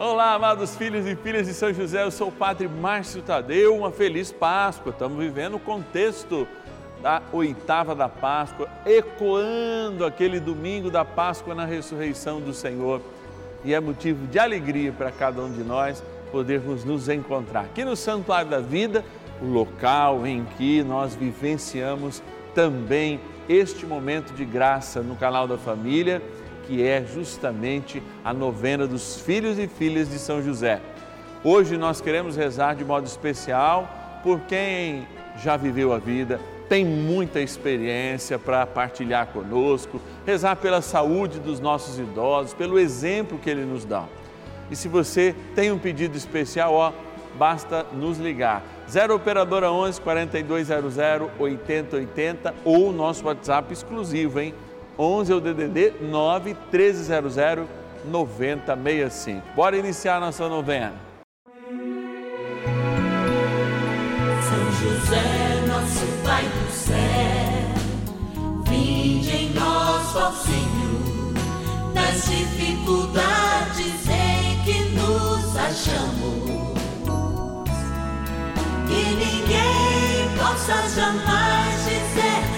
Olá, amados filhos e filhas de São José, eu sou o Padre Márcio Tadeu, uma feliz Páscoa. Estamos vivendo o contexto da oitava da Páscoa, ecoando aquele domingo da Páscoa na ressurreição do Senhor. E é motivo de alegria para cada um de nós podermos nos encontrar aqui no Santuário da Vida, o local em que nós vivenciamos também este momento de graça no canal da família que é justamente a novena dos filhos e filhas de São José. Hoje nós queremos rezar de modo especial por quem já viveu a vida, tem muita experiência para partilhar conosco, rezar pela saúde dos nossos idosos, pelo exemplo que ele nos dá. E se você tem um pedido especial, ó, basta nos ligar. 0 operadora 11 4200 8080 ou nosso WhatsApp exclusivo, hein? 11 é o DDD 9 1300 9065. Bora iniciar nossa novena. São José, nosso Pai do céu, vinde em nós, ó Senhor, nas dificuldades em que nos achamos. Que ninguém possa jamais dizer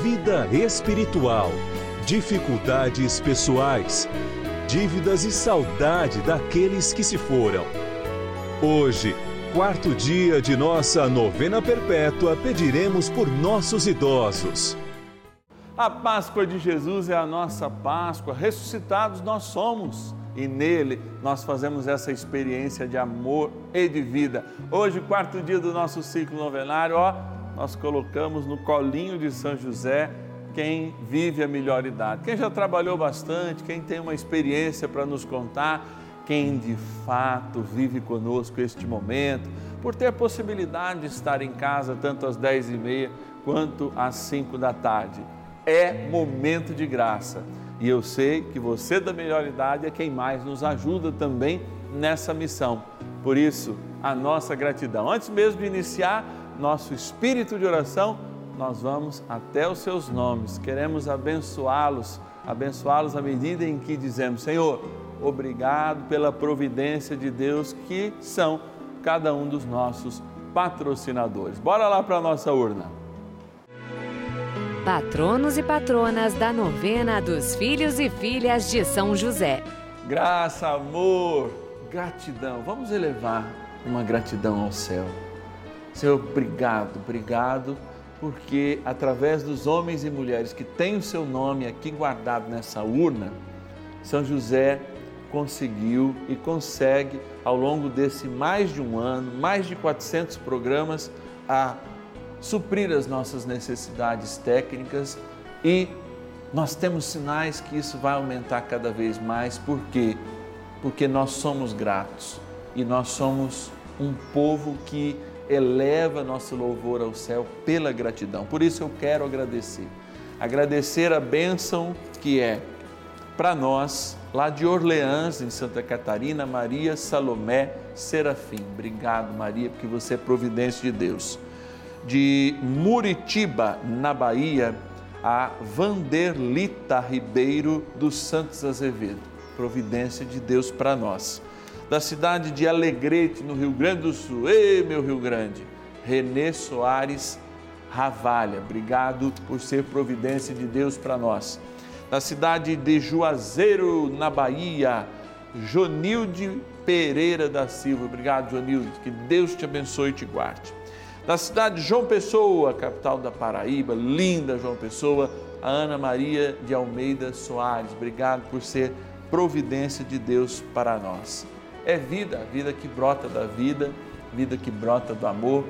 vida espiritual, dificuldades pessoais, dívidas e saudade daqueles que se foram. Hoje, quarto dia de nossa novena perpétua, pediremos por nossos idosos. A Páscoa de Jesus é a nossa Páscoa, ressuscitados nós somos e nele nós fazemos essa experiência de amor e de vida. Hoje, quarto dia do nosso ciclo novenário, ó, nós colocamos no colinho de São José quem vive a melhor idade, quem já trabalhou bastante, quem tem uma experiência para nos contar, quem de fato vive conosco este momento, por ter a possibilidade de estar em casa tanto às 10 e meia quanto às 5 da tarde. É momento de graça e eu sei que você da melhor idade é quem mais nos ajuda também nessa missão. Por isso, a nossa gratidão. Antes mesmo de iniciar, nosso espírito de oração, nós vamos até os seus nomes. Queremos abençoá-los, abençoá-los à medida em que dizemos: Senhor, obrigado pela providência de Deus que são cada um dos nossos patrocinadores. Bora lá para a nossa urna. Patronos e patronas da novena dos filhos e filhas de São José. Graça, amor, gratidão. Vamos elevar uma gratidão ao céu. Senhor, obrigado, obrigado, porque através dos homens e mulheres que têm o seu nome aqui guardado nessa urna, São José conseguiu e consegue, ao longo desse mais de um ano, mais de 400 programas, a suprir as nossas necessidades técnicas e nós temos sinais que isso vai aumentar cada vez mais, por quê? Porque nós somos gratos e nós somos um povo que eleva nosso louvor ao céu pela gratidão. Por isso eu quero agradecer. Agradecer a bênção que é para nós, lá de Orleans, em Santa Catarina, Maria Salomé Serafim. Obrigado, Maria, porque você é providência de Deus. De Muritiba, na Bahia, a Vanderlita Ribeiro dos Santos Azevedo. Providência de Deus para nós da cidade de Alegrete, no Rio Grande do Sul. Ei, meu Rio Grande! Renê Soares Ravalha, obrigado por ser providência de Deus para nós. Da cidade de Juazeiro, na Bahia, Jonilde Pereira da Silva. Obrigado, Joanildo. Que Deus te abençoe e te guarde. Da cidade de João Pessoa, capital da Paraíba, linda João Pessoa, a Ana Maria de Almeida Soares. Obrigado por ser providência de Deus para nós. É vida, a vida que brota da vida, vida que brota do amor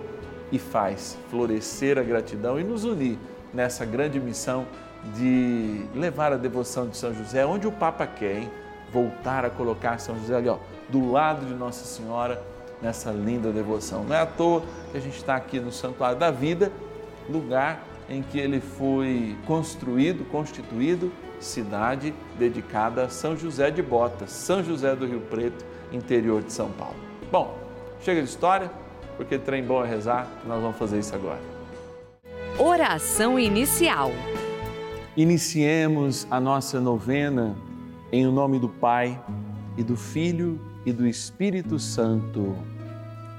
e faz florescer a gratidão e nos unir nessa grande missão de levar a devoção de São José onde o Papa quer, hein? voltar a colocar São José ali, ó, do lado de Nossa Senhora, nessa linda devoção. Não é à toa que a gente está aqui no Santuário da Vida, lugar em que ele foi construído, constituído, cidade dedicada a São José de Botas, São José do Rio Preto, interior de São Paulo. Bom, chega de história, porque trem bom é rezar, nós vamos fazer isso agora. Oração inicial. Iniciemos a nossa novena em o nome do Pai e do Filho e do Espírito Santo.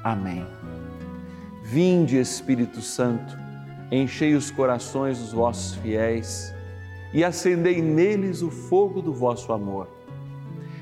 Amém. Vinde, Espírito Santo, enchei os corações dos vossos fiéis e acendei neles o fogo do vosso amor.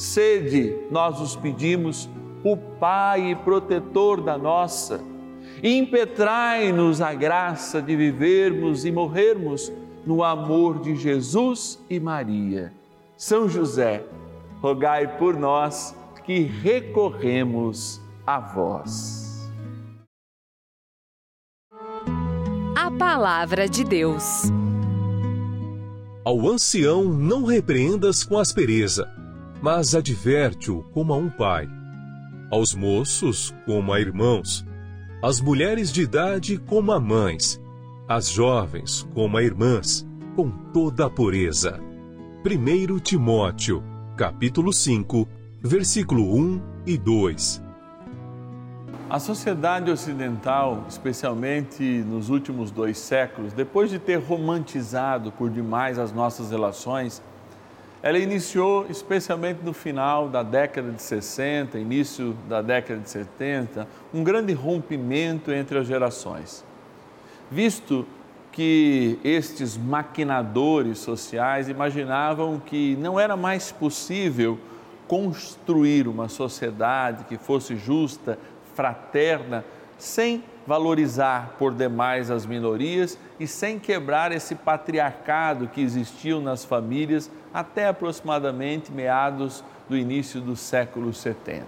Sede, nós os pedimos, o Pai e protetor da nossa, impetrai-nos a graça de vivermos e morrermos no amor de Jesus e Maria. São José, rogai por nós que recorremos a vós. A Palavra de Deus. Ao ancião não repreendas com aspereza mas adverte-o como a um pai. Aos moços, como a irmãos. Às mulheres de idade, como a mães. Às jovens, como a irmãs, com toda a pureza. 1 Timóteo, capítulo 5, versículo 1 e 2. A sociedade ocidental, especialmente nos últimos dois séculos, depois de ter romantizado por demais as nossas relações, ela iniciou especialmente no final da década de 60, início da década de 70, um grande rompimento entre as gerações. Visto que estes maquinadores sociais imaginavam que não era mais possível construir uma sociedade que fosse justa, fraterna, sem valorizar por demais as minorias e sem quebrar esse patriarcado que existiu nas famílias até aproximadamente meados do início do século 70.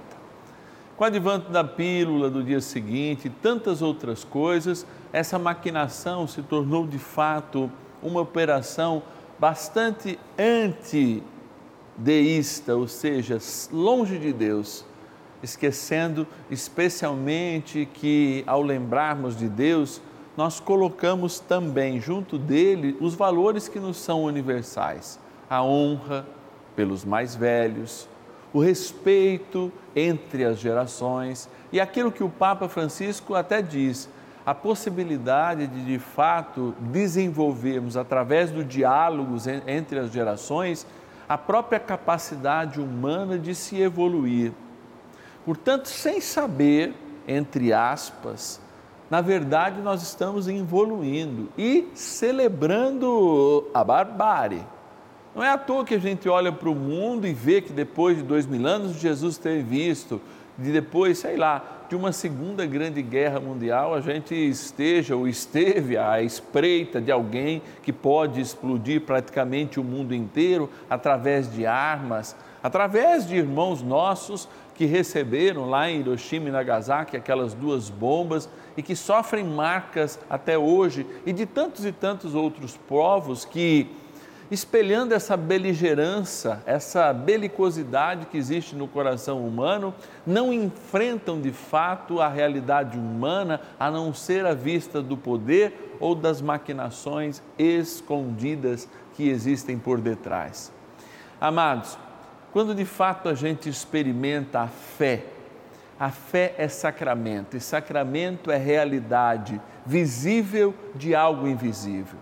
Com o advento da pílula do dia seguinte e tantas outras coisas, essa maquinação se tornou de fato uma operação bastante antideísta, ou seja, longe de Deus, esquecendo especialmente que ao lembrarmos de Deus, nós colocamos também junto dele os valores que nos são universais a honra pelos mais velhos, o respeito entre as gerações e aquilo que o Papa Francisco até diz, a possibilidade de de fato desenvolvermos através do diálogo entre as gerações a própria capacidade humana de se evoluir. Portanto, sem saber, entre aspas, na verdade nós estamos evoluindo e celebrando a barbárie. Não é à toa que a gente olha para o mundo e vê que depois de dois mil anos Jesus ter visto, de depois, sei lá, de uma segunda grande guerra mundial, a gente esteja ou esteve à espreita de alguém que pode explodir praticamente o mundo inteiro através de armas, através de irmãos nossos que receberam lá em Hiroshima e Nagasaki aquelas duas bombas e que sofrem marcas até hoje, e de tantos e tantos outros povos que espelhando essa beligerância, essa belicosidade que existe no coração humano, não enfrentam de fato a realidade humana a não ser a vista do poder ou das maquinações escondidas que existem por detrás. Amados, quando de fato a gente experimenta a fé, a fé é sacramento, e sacramento é realidade visível de algo invisível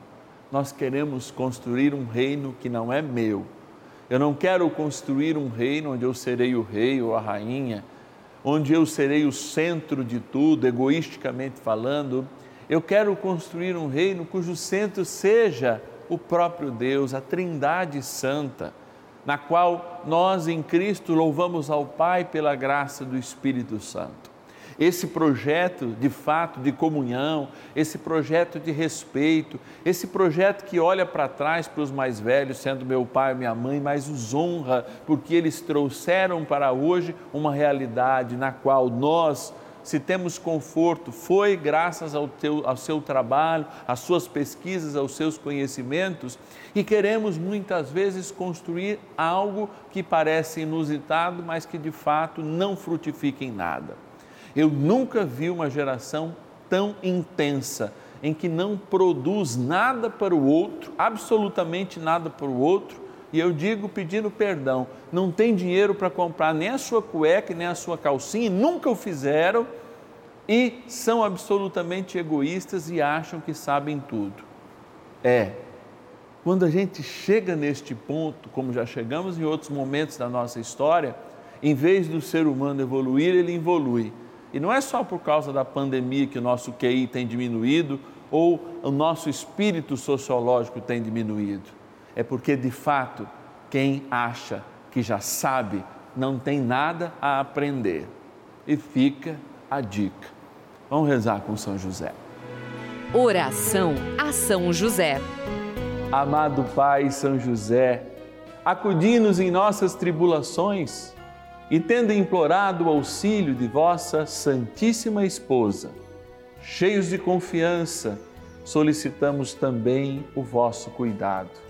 nós queremos construir um reino que não é meu. Eu não quero construir um reino onde eu serei o rei ou a rainha, onde eu serei o centro de tudo, egoisticamente falando. Eu quero construir um reino cujo centro seja o próprio Deus, a Trindade Santa, na qual nós em Cristo louvamos ao Pai pela graça do Espírito Santo. Esse projeto de fato de comunhão, esse projeto de respeito, esse projeto que olha para trás para os mais velhos, sendo meu pai e minha mãe, mas os honra, porque eles trouxeram para hoje uma realidade na qual nós, se temos conforto, foi graças ao, teu, ao seu trabalho, às suas pesquisas, aos seus conhecimentos, e queremos muitas vezes construir algo que parece inusitado, mas que de fato não frutifica em nada. Eu nunca vi uma geração tão intensa em que não produz nada para o outro, absolutamente nada para o outro, e eu digo pedindo perdão, não tem dinheiro para comprar nem a sua cueca, nem a sua calcinha, nunca o fizeram e são absolutamente egoístas e acham que sabem tudo. É, quando a gente chega neste ponto, como já chegamos em outros momentos da nossa história, em vez do ser humano evoluir, ele evolui e não é só por causa da pandemia que o nosso QI tem diminuído ou o nosso espírito sociológico tem diminuído. É porque, de fato, quem acha que já sabe não tem nada a aprender. E fica a dica. Vamos rezar com São José. Oração a São José. Amado Pai São José, acudi-nos em nossas tribulações e tendo implorado o auxílio de vossa Santíssima Esposa, cheios de confiança, solicitamos também o vosso cuidado.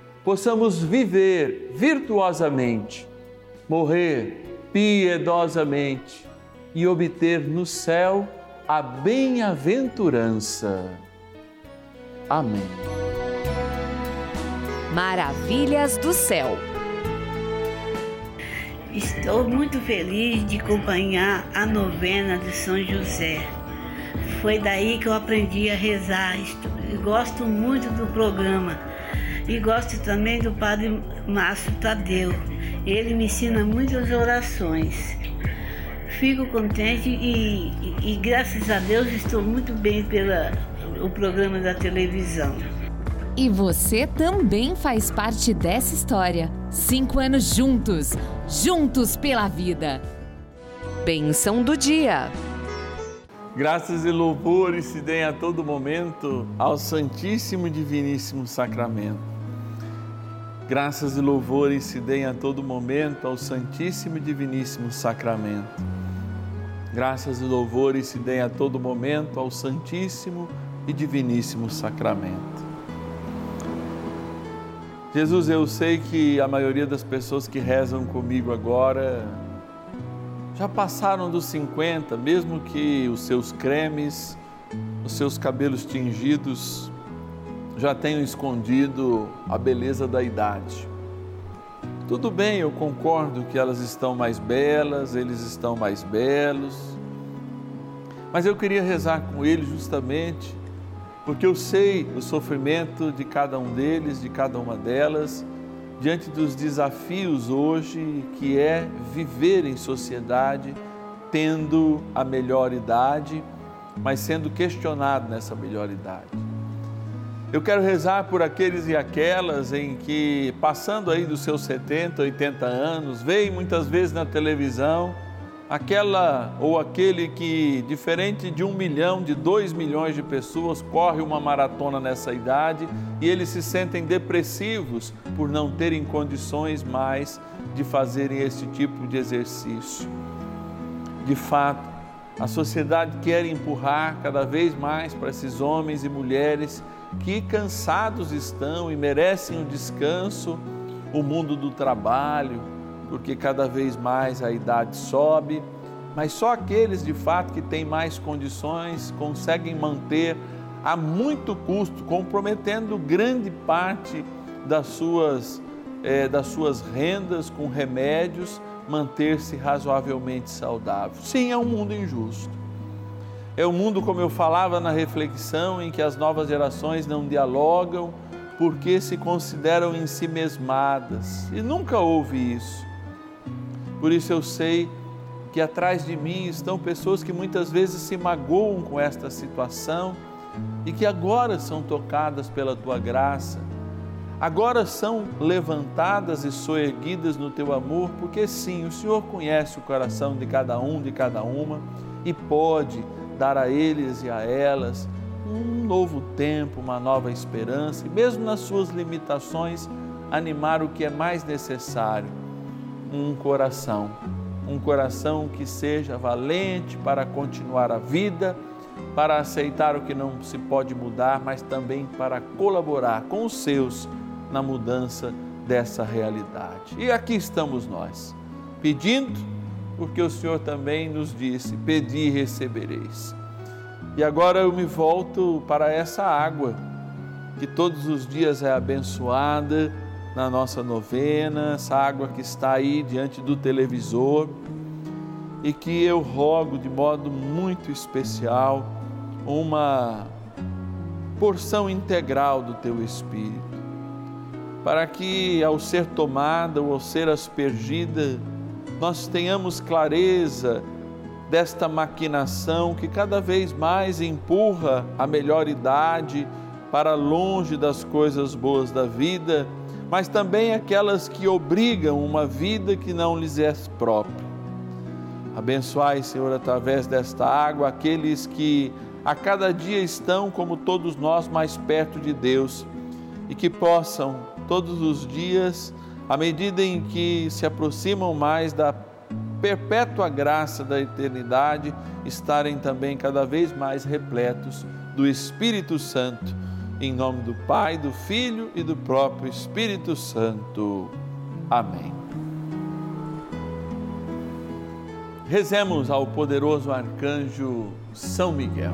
possamos viver virtuosamente, morrer piedosamente e obter no céu a bem-aventurança. Amém. Maravilhas do céu. Estou muito feliz de acompanhar a novena de São José. foi daí que eu aprendi a rezar. Gosto muito do programa e gosto também do Padre Márcio Tadeu. Ele me ensina muitas orações. Fico contente e, e, e graças a Deus estou muito bem pelo programa da televisão. E você também faz parte dessa história. Cinco anos juntos, juntos pela vida. Bênção do dia. Graças e louvores se deem a todo momento ao Santíssimo e Diviníssimo Sacramento. Graças e louvores se deem a todo momento ao Santíssimo e Diviníssimo Sacramento. Graças e louvores se deem a todo momento ao Santíssimo e Diviníssimo Sacramento. Jesus, eu sei que a maioria das pessoas que rezam comigo agora já passaram dos 50, mesmo que os seus cremes, os seus cabelos tingidos já tenham escondido a beleza da idade. Tudo bem, eu concordo que elas estão mais belas, eles estão mais belos, mas eu queria rezar com eles justamente porque eu sei o sofrimento de cada um deles, de cada uma delas diante dos desafios hoje que é viver em sociedade tendo a melhor idade, mas sendo questionado nessa melhor idade. Eu quero rezar por aqueles e aquelas em que, passando aí dos seus 70, 80 anos, veem muitas vezes na televisão aquela ou aquele que, diferente de um milhão, de dois milhões de pessoas, corre uma maratona nessa idade e eles se sentem depressivos por não terem condições mais de fazerem esse tipo de exercício. De fato, a sociedade quer empurrar cada vez mais para esses homens e mulheres que cansados estão e merecem um descanso, o mundo do trabalho, porque cada vez mais a idade sobe, mas só aqueles de fato que têm mais condições conseguem manter a muito custo, comprometendo grande parte das suas, é, das suas rendas com remédios, manter-se razoavelmente saudável. Sim, é um mundo injusto. É um mundo, como eu falava na reflexão, em que as novas gerações não dialogam porque se consideram em si mesmadas. E nunca houve isso. Por isso eu sei que atrás de mim estão pessoas que muitas vezes se magoam com esta situação e que agora são tocadas pela tua graça, agora são levantadas e soerguidas no teu amor, porque sim, o Senhor conhece o coração de cada um, de cada uma e pode dar a eles e a elas um novo tempo, uma nova esperança e, mesmo nas suas limitações, animar o que é mais necessário um coração, um coração que seja valente para continuar a vida, para aceitar o que não se pode mudar, mas também para colaborar com os seus na mudança dessa realidade. E aqui estamos nós, pedindo, porque o Senhor também nos disse: Pedi e recebereis. E agora eu me volto para essa água que todos os dias é abençoada na nossa novena, essa água que está aí diante do televisor e que eu rogo de modo muito especial uma porção integral do teu Espírito, para que ao ser tomada ou ao ser aspergida, nós tenhamos clareza desta maquinação que cada vez mais empurra a melhor idade para longe das coisas boas da vida mas também aquelas que obrigam uma vida que não lhes é própria. Abençoai, Senhor, através desta água, aqueles que a cada dia estão, como todos nós, mais perto de Deus e que possam, todos os dias, à medida em que se aproximam mais da perpétua graça da eternidade, estarem também cada vez mais repletos do Espírito Santo em nome do Pai, do Filho e do próprio Espírito Santo. Amém. Rezemos ao poderoso arcanjo São Miguel.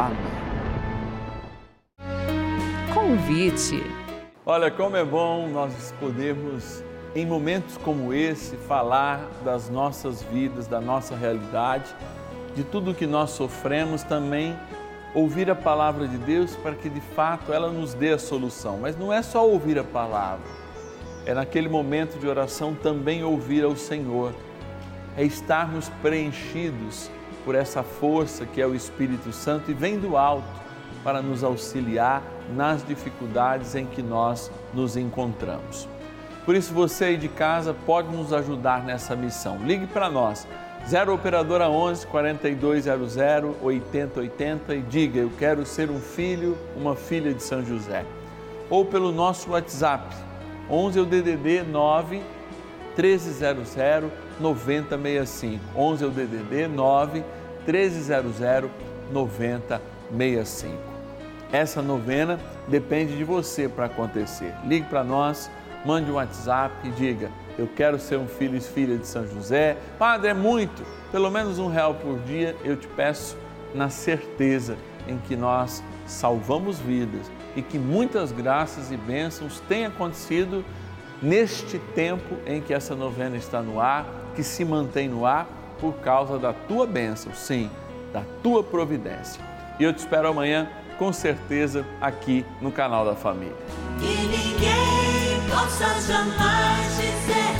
Amém. Convite. Olha como é bom nós podermos, em momentos como esse, falar das nossas vidas, da nossa realidade, de tudo que nós sofremos também ouvir a palavra de Deus para que de fato ela nos dê a solução. Mas não é só ouvir a palavra, é naquele momento de oração também ouvir ao Senhor, é estarmos preenchidos por essa força que é o Espírito Santo e vem do alto para nos auxiliar nas dificuldades em que nós nos encontramos. Por isso você aí de casa pode nos ajudar nessa missão. Ligue para nós 0 Operadora 11 4200 8080 e diga: Eu quero ser um filho, uma filha de São José. Ou pelo nosso WhatsApp 11 é o DDD 9 1300 9065. 11 é o DDD 9 1300 9065. Essa novena depende de você para acontecer. Ligue para nós, mande um WhatsApp e diga eu quero ser um filho e filha de São José. Padre, é muito, pelo menos um real por dia eu te peço na certeza em que nós salvamos vidas e que muitas graças e bênçãos têm acontecido neste tempo em que essa novena está no ar, que se mantém no ar por causa da tua bênção, sim, da tua providência. E eu te espero amanhã, com certeza, aqui no canal da Família. Que ninguém possa jamais dizer